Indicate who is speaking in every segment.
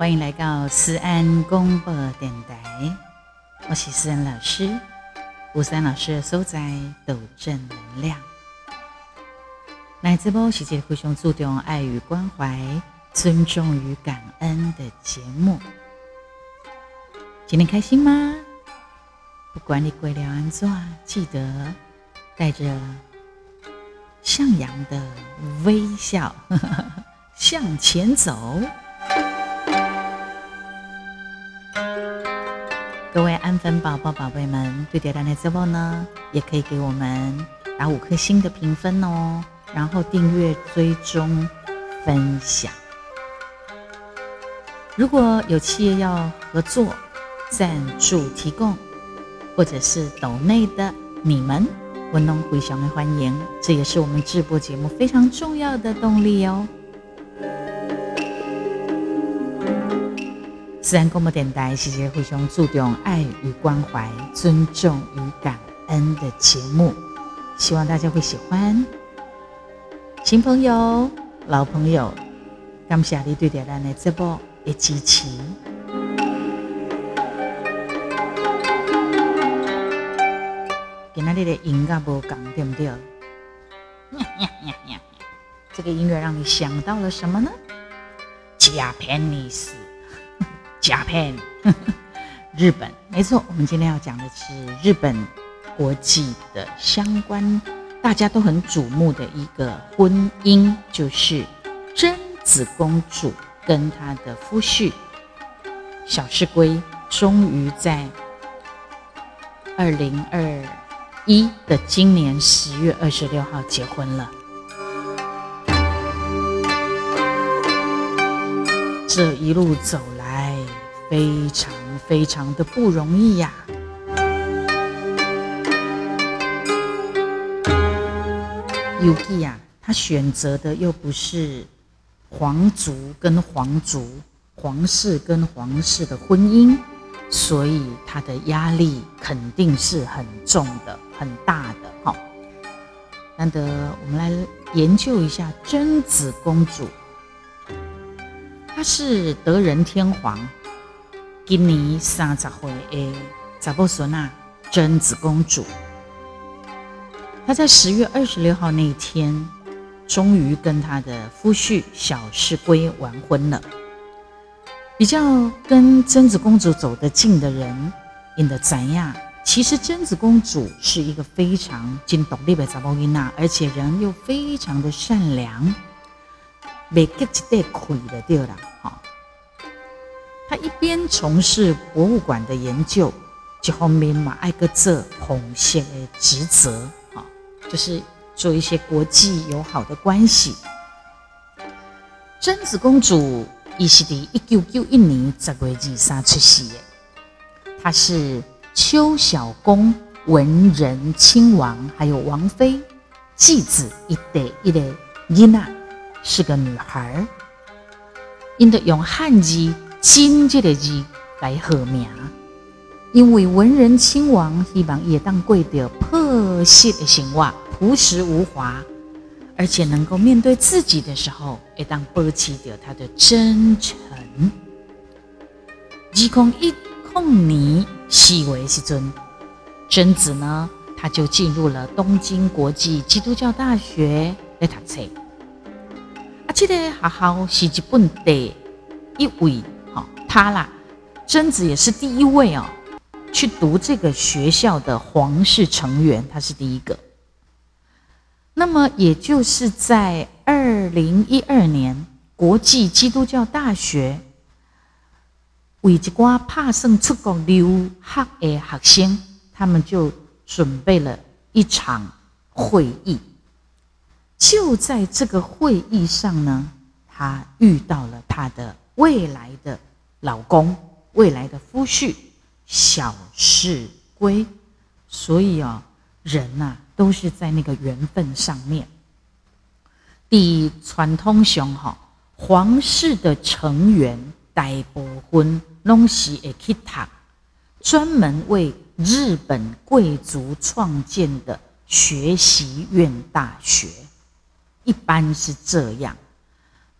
Speaker 1: 欢迎来到思安广播电台，我是思安老师。吴思安老师的所在都正能量。来自播是一个非常注重爱与关怀、尊重与感恩的节目。今天开心吗？不管你归了安怎，记得带着向阳的微笑向前走。各位安粉宝宝、宝贝们，对点亮的直播呢，也可以给我们打五颗星的评分哦，然后订阅、追踪、分享。如果有企业要合作、赞助、提供，或者是岛内的你们，文龙回祥的欢迎，这也是我们直播节目非常重要的动力哦。自然广播电台是一个非常注重爱与关怀、尊重与感恩的节目，希望大家会喜欢。新朋友、老朋友，感谢你对点咱的直播的支持。今天的音乐无讲对不对？这个音乐让你想到了什么呢？加片尼斯。Japan，日本，没错，我们今天要讲的是日本国际的相关，大家都很瞩目的一个婚姻，就是贞子公主跟她的夫婿小室圭，终于在二零二一的今年十月二十六号结婚了。这一路走来。非常非常的不容易呀，Yuki 呀，他选择的又不是皇族跟皇族、皇室跟皇室的婚姻，所以他的压力肯定是很重的、很大的。哈，难得我们来研究一下贞子公主，她是德仁天皇。今年三十岁的查布索娜贞子公主，她在十月二十六号那一天，终于跟她的夫婿小室圭完婚了。比较跟贞子公主走得近的人，因得怎样？其实贞子公主是一个非常尽独立的查布伊娜，而且人又非常的善良，没给一点亏的对了。他一边从事博物馆的研究，一方面嘛爱个做红线的职责，啊，就是做一些国际友好的关系。贞子公主伊是伫一九九一年十月二三出世的，她是邱小公文仁亲王还有王妃继子一代一个伊娜，是个女孩，因得用汉字。金这个字来贺名，因为文人亲王希望也当过着朴实的生活，朴实无华，而且能够面对自己的时候，也当保持着他的真诚。二空一空年四为时尊，贞子呢，他就进入了东京国际基督教大学来读册。啊，这个学校是日本第一位。他啦，贞子也是第一位哦，去读这个学校的皇室成员，他是第一个。那么，也就是在二零一二年，国际基督教大学为一寡怕胜出国留学的学生，他们就准备了一场会议。就在这个会议上呢，他遇到了他的未来的。老公未来的夫婿小事归，所以啊，人呐都是在那个缘分上面。第传统上哈，皇室的成员大部分拢是会去读专门为日本贵族创建的学习院大学，一般是这样。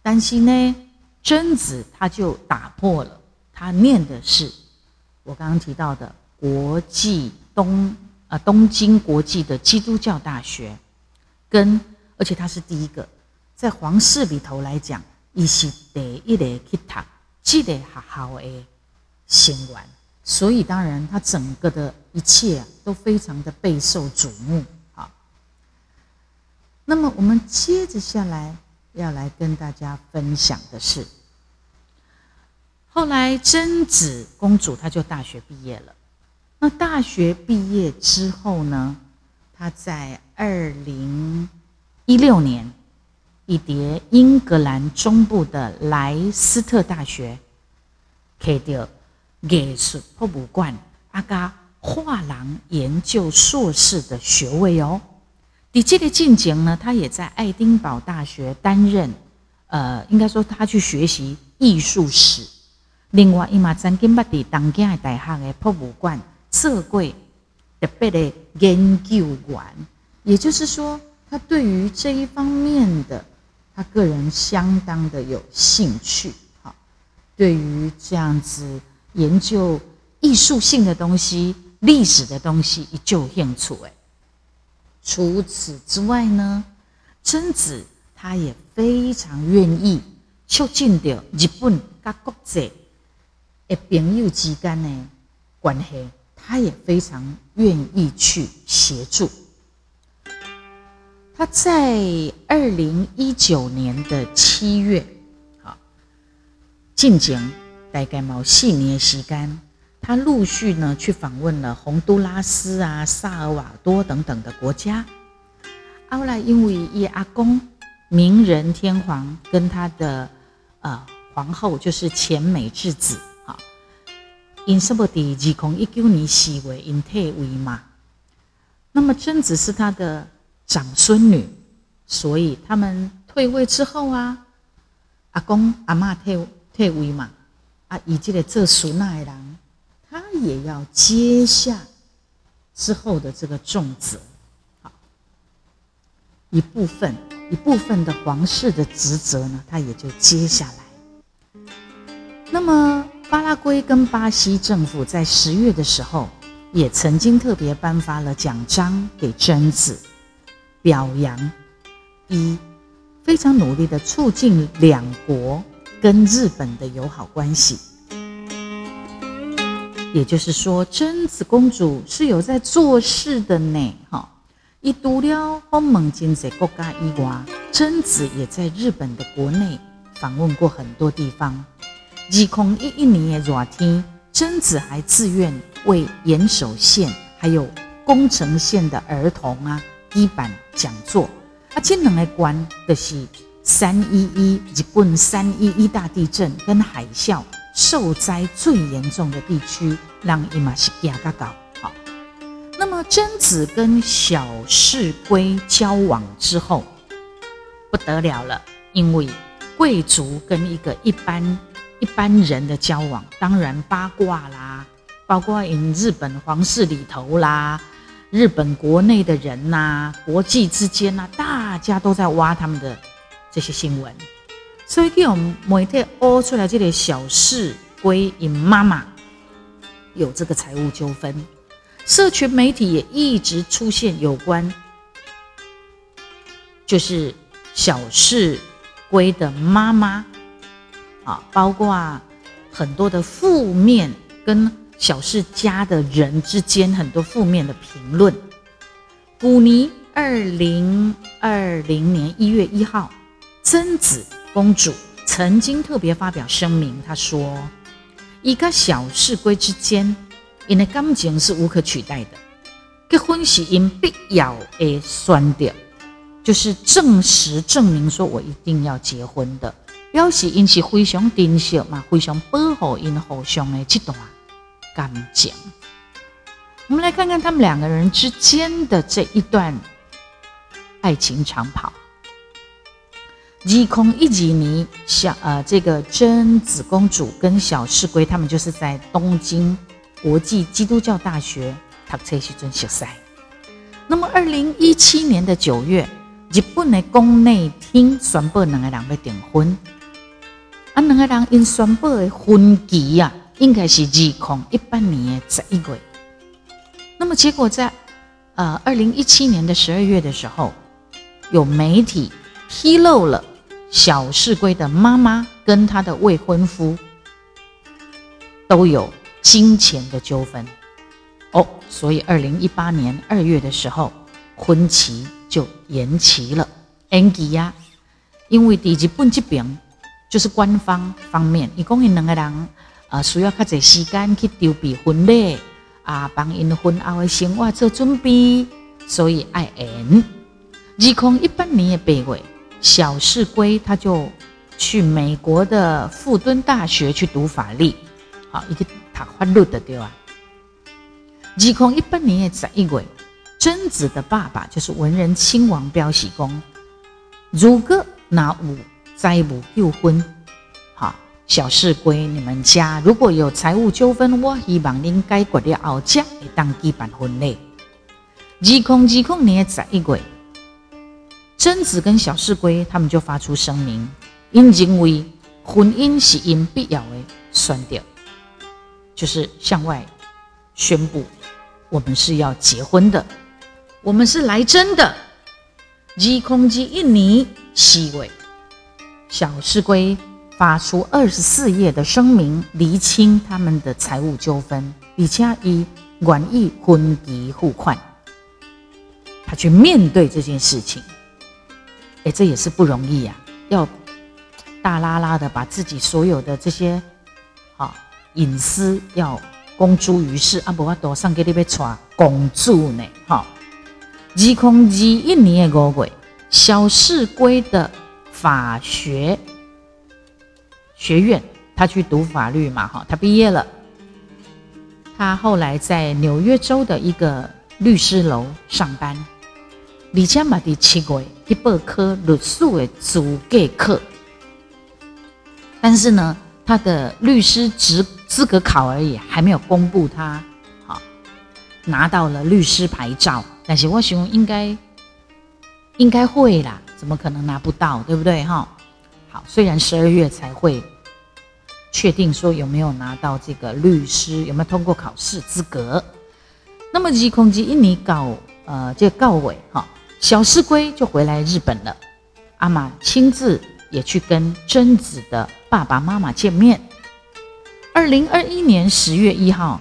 Speaker 1: 但是呢。贞子她就打破了，她念的是我刚刚提到的国际东呃东京国际的基督教大学，跟而且他是第一个在皇室里头来讲，伊是第一个去读这个学校的先员，所以当然他整个的一切都非常的备受瞩目。那么我们接着下来要来跟大家分享的是，后来贞子公主她就大学毕业了。那大学毕业之后呢，她在二零一六年，以迭英格兰中部的莱斯特大学，开掉艺术博物馆阿加画廊研究硕士的学位哦。你这个进前呢，他也在爱丁堡大学担任，呃，应该说他去学习艺术史。另外，伊嘛曾经捌伫东京大学的博物馆做过特别的研究员。也就是说，他对于这一方面的，他个人相当的有兴趣。好，对于这样子研究艺术性的东西、历史的东西，一就兴趣诶。除此之外呢，贞子他也非常愿意促进着日本跟国际的朋友之间的关系，他也非常愿意去协助。他在二零一九年的七月，好，进京大概某四年的时间。他陆续呢去访问了洪都拉斯啊、萨尔瓦多等等的国家。后来因为伊阿公明仁天皇跟他的呃皇后就是前美智子啊，因什么的二空一九年死为因退位嘛。那么贞子是他的长孙女，所以他们退位之后啊，阿公阿妈退退位嘛，啊，以这个做孙那的人。他也要接下之后的这个重责，好一部分一部分的皇室的职责呢，他也就接下来。那么巴拉圭跟巴西政府在十月的时候，也曾经特别颁发了奖章给贞子，表扬一非常努力的促进两国跟日本的友好关系。也就是说，贞子公主是有在做事的呢，哈！一独了欧盟经济国家以外，贞子也在日本的国内访问过很多地方。二零一一年的热天，贞子还自愿为岩手县还有宫城县的儿童啊一板讲座。啊，这两个关的是三一一日本三一一大地震跟海啸。受灾最严重的地区，让伊玛西亚嘎搞好。那么贞子跟小室圭交往之后，不得了了，因为贵族跟一个一般一般人的交往，当然八卦啦，包括 in 日本皇室里头啦，日本国内的人呐，国际之间呐，大家都在挖他们的这些新闻。所以，我们媒体挖出来这个小事归因妈妈有这个财务纠纷，社群媒体也一直出现有关，就是小事归的妈妈啊，包括很多的负面跟小事家的人之间很多负面的评论。古尼二零二零年一月一号，贞子。公主曾经特别发表声明，她说：“一个小事归之间，因为感情是无可取代的。结婚是因必要而选的，就是证实证明说我一定要结婚的，表示因是非常珍惜嘛，非常保护因互相的这段感情。我们来看看他们两个人之间的这一段爱情长跑。”一空一几年，小呃，这个真子公主跟小世圭他们就是在东京国际基督教大学读册时阵熟识。那么，二零一七年的九月，日本的宫内厅宣布两个人要订婚。啊，两个人因宣布的婚期啊，应该是二零一八年的十一月。那么结果在呃二零一七年的十二月的时候，有媒体披露了小世龟的妈妈跟他的未婚夫都有金钱的纠纷哦，所以二零一八年二月的时候，婚期就延期了。Angie 呀，因为第一本这边就是官方方面，一共因两个人啊需要较侪时间去筹备婚礼啊，帮因婚后的生活做准备，所以爱延。二零一八年的八月，小世龟他就去美国的富敦大学去读法律，好，一个读法律的对吧？二空一八年的十一月，贞子的爸爸就是文人亲王标喜公。如果那五再无纠婚，好，小世归你们家如果有财务纠纷，我希望您解决了后，才会当举办婚礼。二空二空年十一月，贞子跟小世归他们就发出声明，因认为婚姻是因必要的宣掉，就是向外宣布我们是要结婚的，我们是来真的。二空之一年四月，小世龟发出二十四页的声明，厘清他们的财务纠纷，而且以愿意婚期付款，他去面对这件事情。哎，这也是不容易呀，要大拉拉的把自己所有的这些好隐私要公诸于世，啊，不我多上给你被传公诸呢，哈。二空二一年的五月，小世归的法学学院，他去读法律嘛，哈，他毕业了。他后来在纽约州的一个律师楼上班。李家马第七月去报科律师的资格课，但是呢，他的律师资资格考而已，还没有公布他好拿到了律师牌照。但是我想应该应该会啦，怎么可能拿不到，对不对哈？好，虽然十二月才会确定说有没有拿到这个律师，有没有通过考试资格。那么吉空吉印尼告呃这个告委哈，小师龟就回来日本了。阿玛亲自也去跟贞子的爸爸妈妈见面。二零二一年十月一号，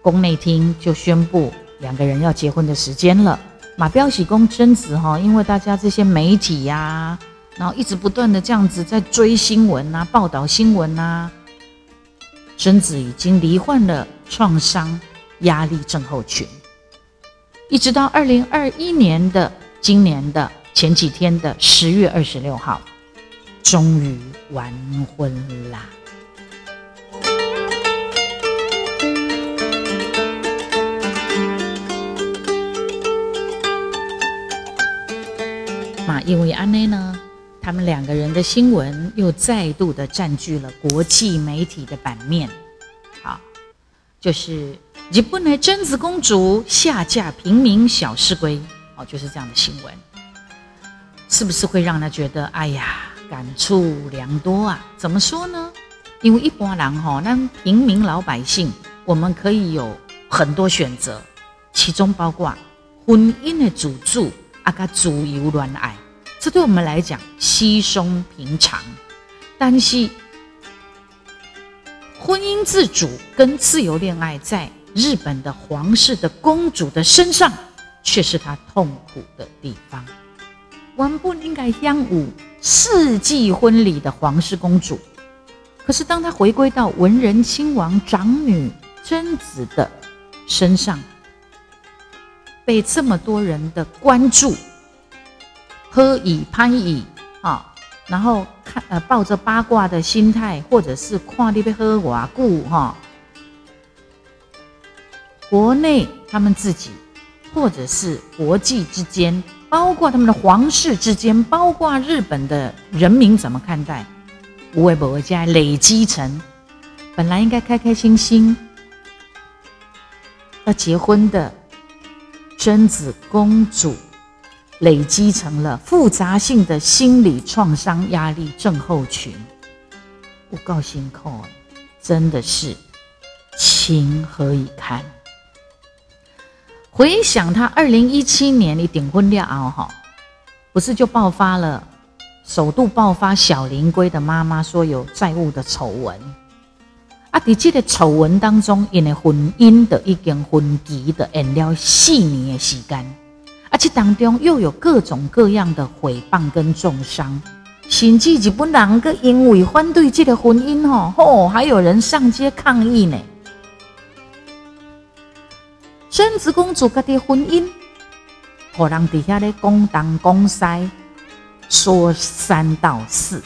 Speaker 1: 宫内厅就宣布。两个人要结婚的时间了，马彪喜公贞子哈，因为大家这些媒体呀，然后一直不断的这样子在追新闻呐，报道新闻呐，贞子已经罹患了创伤压力症候群，一直到二零二一年的今年的前几天的十月二十六号，终于完婚啦。因为安内呢，他们两个人的新闻又再度的占据了国际媒体的版面。好，就是日本的贞子公主下嫁平民小市龟，哦，就是这样的新闻，是不是会让他觉得哎呀，感触良多啊？怎么说呢？因为一般人哈，那平民老百姓，我们可以有很多选择，其中包括婚姻的主助啊，个自由恋爱。这对我们来讲稀松平常，但是婚姻自主跟自由恋爱，在日本的皇室的公主的身上，却是她痛苦的地方。我们不应该央舞世纪婚礼的皇室公主，可是当她回归到文人亲王长女贞子的身上，被这么多人的关注。喝以攀以啊，然后看呃抱着八卦的心态，或者是跨地被喝瓦固哈，国内他们自己，或者是国际之间，包括他们的皇室之间，包括日本的人民怎么看待？无为不为家累积成本来应该开开心心要结婚的贞子公主。累积成了复杂性的心理创伤压力症候群，不够辛苦真的是情何以堪？回想他二零一七年你订婚了后哈，不是就爆发了，首度爆发小林龟的妈妈说有债务的丑闻。啊，在这个丑闻当中，因为婚姻的已经婚期的延了四年的时间，而且当中又有各种各样的诽谤跟重伤，甚至日本人个因为反对这个婚姻吼吼，还有人上街抗议呢。贞子公主家的婚姻，互人底下咧公东公西，说三道四，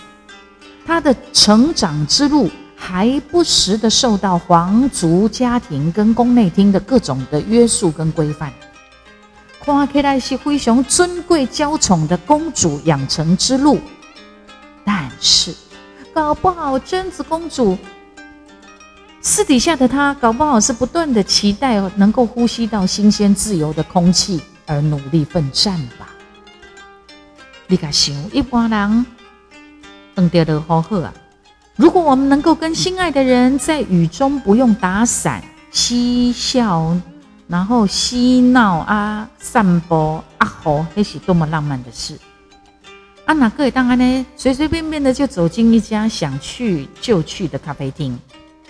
Speaker 1: 她的成长之路。还不时的受到皇族家庭跟宫内厅的各种的约束跟规范，看起来是非常尊贵娇宠的公主养成之路，但是搞不好贞子公主私底下的他，搞不好是不断的期待能够呼吸到新鲜自由的空气而努力奋战吧。你敢想一般人等掉的好好啊？如果我们能够跟心爱的人在雨中不用打伞嬉笑，然后嬉闹啊、散步啊，吼，那是多么浪漫的事！啊，哪个也当然呢，随随便便的就走进一家想去就去的咖啡厅，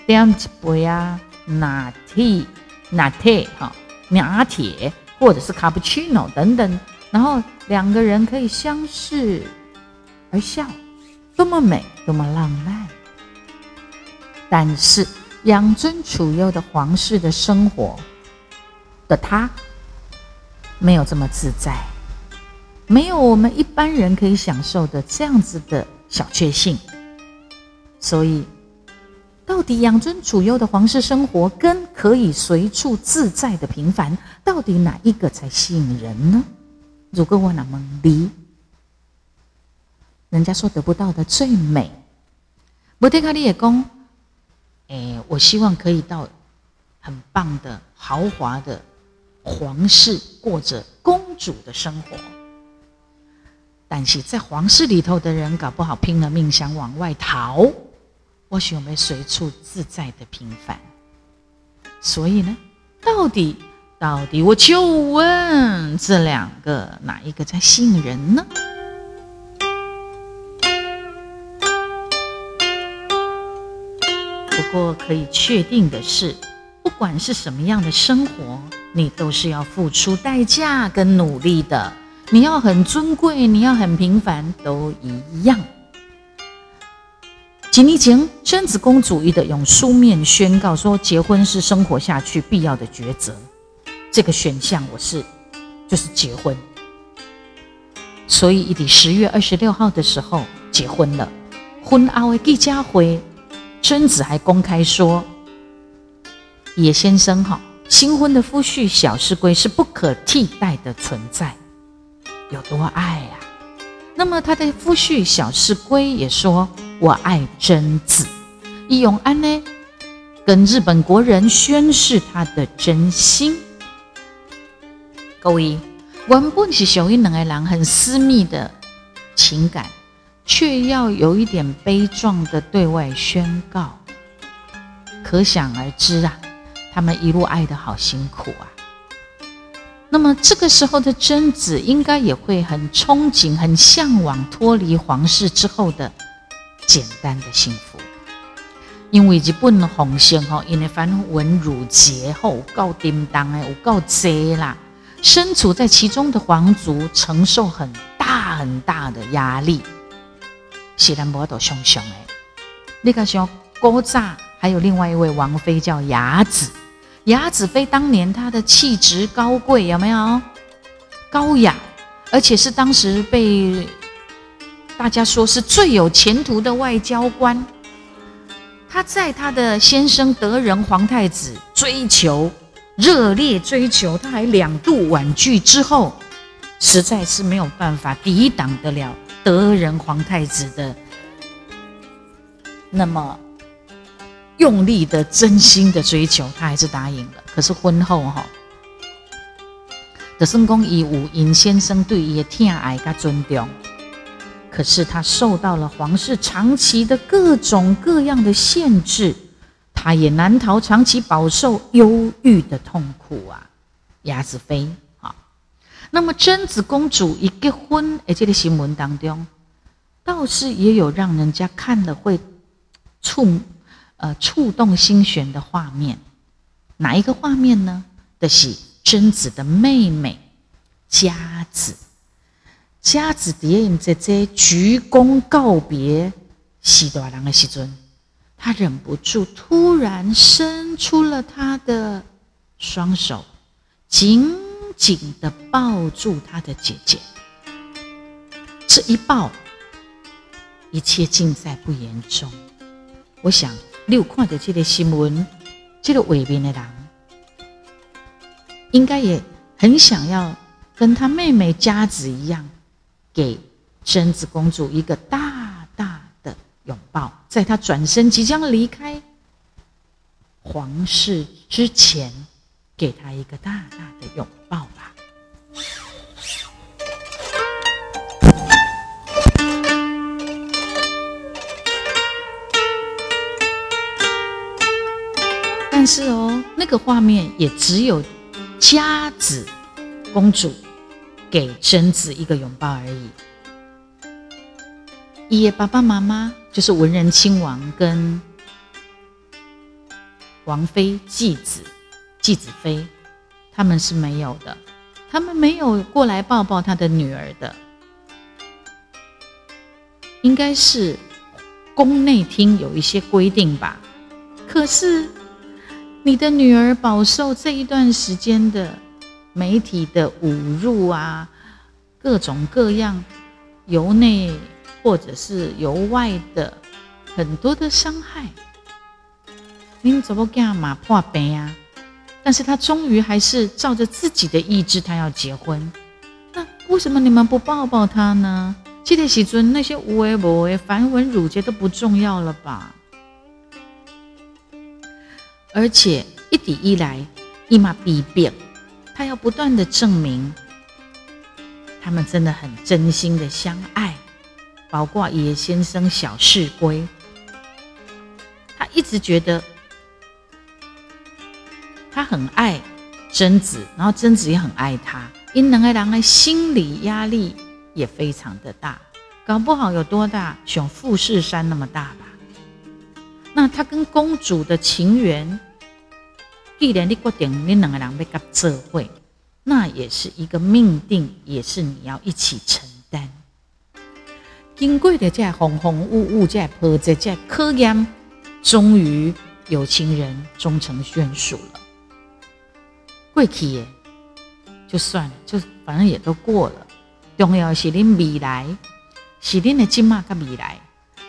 Speaker 1: 点一杯啊拿铁、拿铁哈、拿铁，或者是卡布奇诺等等，然后两个人可以相视而笑。多么美，多么浪漫！但是养尊处优的皇室的生活的他，没有这么自在，没有我们一般人可以享受的这样子的小确幸。所以，到底养尊处优的皇室生活跟可以随处自在的平凡，到底哪一个才吸引人呢？如果我那么离。人家说得不到的最美，摩天卡利也讲，哎，我希望可以到很棒的豪华的皇室，过着公主的生活。但是在皇室里头的人，搞不好拼了命想往外逃。或许我们随处自在的平凡。所以呢，到底到底，我就问这两个，哪一个在吸引人呢？不过可以确定的是，不管是什么样的生活，你都是要付出代价跟努力的。你要很尊贵，你要很平凡，都一样。几年前，贞子公主一的用书面宣告说，结婚是生活下去必要的抉择。这个选项我是，就是结婚。所以，一的十月二十六号的时候结婚了。婚后的记者会。贞子还公开说：“野先生哈，新婚的夫婿小世龟是不可替代的存在，有多爱呀？那么他的夫婿小世龟也说：‘我爱贞子。’义永安呢，跟日本国人宣誓他的真心。各位，原本是属于两个人很私密的情感。”却要有一点悲壮的对外宣告，可想而知啊，他们一路爱的好辛苦啊。那么这个时候的贞子应该也会很憧憬、很向往脱离皇室之后的简单的幸福，因为日本红线哈，因为繁文缛节后够叮当哎，有够贼啦，身处在其中的皇族承受很大很大的压力。西兰波都熊熊哎，那个像郭炸，还有另外一位王妃叫雅子，雅子妃当年她的气质高贵，有没有高雅？而且是当时被大家说是最有前途的外交官。他在他的先生德仁皇太子追求热烈追求，他还两度婉拒之后，实在是没有办法抵挡得了。德仁皇太子的那么用力的、真心的追求，他还是答应了。可是婚后哈，德圣公以武尹先生对伊的疼爱跟尊重，可是他受到了皇室长期的各种各样的限制，他也难逃长期饱受忧郁的痛苦啊。鸭子飞啊，那么贞子公主一结婚，而且的新闻当中，倒是也有让人家看了会触呃触动心弦的画面。哪一个画面呢？的是贞子的妹妹佳子。佳子蝶影在这鞠躬告别喜大郎的时阵，他忍不住突然伸出了他的双手，紧紧的抱住他的姐姐。这一抱，一切尽在不言中。我想，你有看到这个新闻，这个尾边的人，应该也很想要跟他妹妹佳子一样。给贞子公主一个大大的拥抱，在她转身即将离开皇室之前，给她一个大大的拥抱吧。但是哦，那个画面也只有佳子公主。给贞子一个拥抱而已。爷爷、爸爸妈妈就是文人亲王跟王妃继子、继子妃，他们是没有的，他们没有过来抱抱他的女儿的。应该是宫内厅有一些规定吧。可是你的女儿饱受这一段时间的。媒体的侮辱啊，各种各样由内或者是由外的很多的伤害，您怎么干嘛破病啊？但是他终于还是照着自己的意志，他要结婚。那为什么你们不抱抱他呢？记得喜尊那些无为不为繁文缛节都不重要了吧？而且一抵一来，一马必变。他要不断的证明，他们真的很真心的相爱。包括野先生小士龟，他一直觉得他很爱贞子，然后贞子也很爱他，因两个人的心理压力也非常的大，搞不好有多大，像富士山那么大吧。那他跟公主的情缘。既然你决定你两个人要甲做会，那也是一个命定，也是你要一起承担。经过的这风风雾雾，这波折，这考验，终于有情人终成眷属了。过去耶，就算了，就反正也都过了。重要是恁未来，是恁的今嘛甲未来。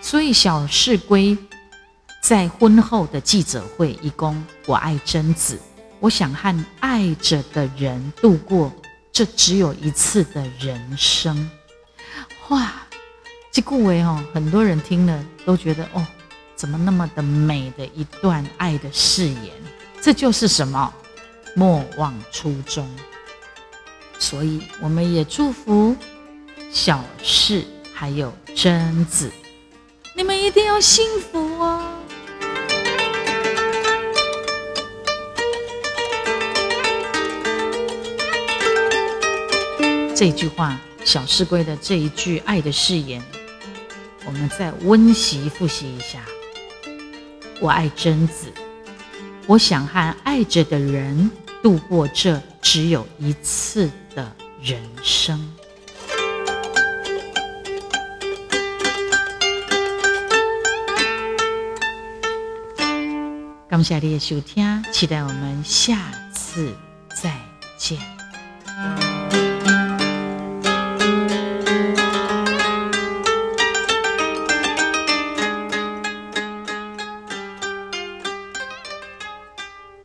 Speaker 1: 所以小事归。在婚后的记者会，一共我爱贞子，我想和爱着的人度过这只有一次的人生。哇，这句话哦，很多人听了都觉得哦，怎么那么的美的一段爱的誓言？这就是什么？莫忘初衷。所以我们也祝福小事还有贞子，你们一定要幸福哦。这句话，小世龟的这一句爱的誓言，我们再温习复习一下。我爱贞子，我想和爱着的人度过这只有一次的人生。感谢你的收听，期待我们下次再见。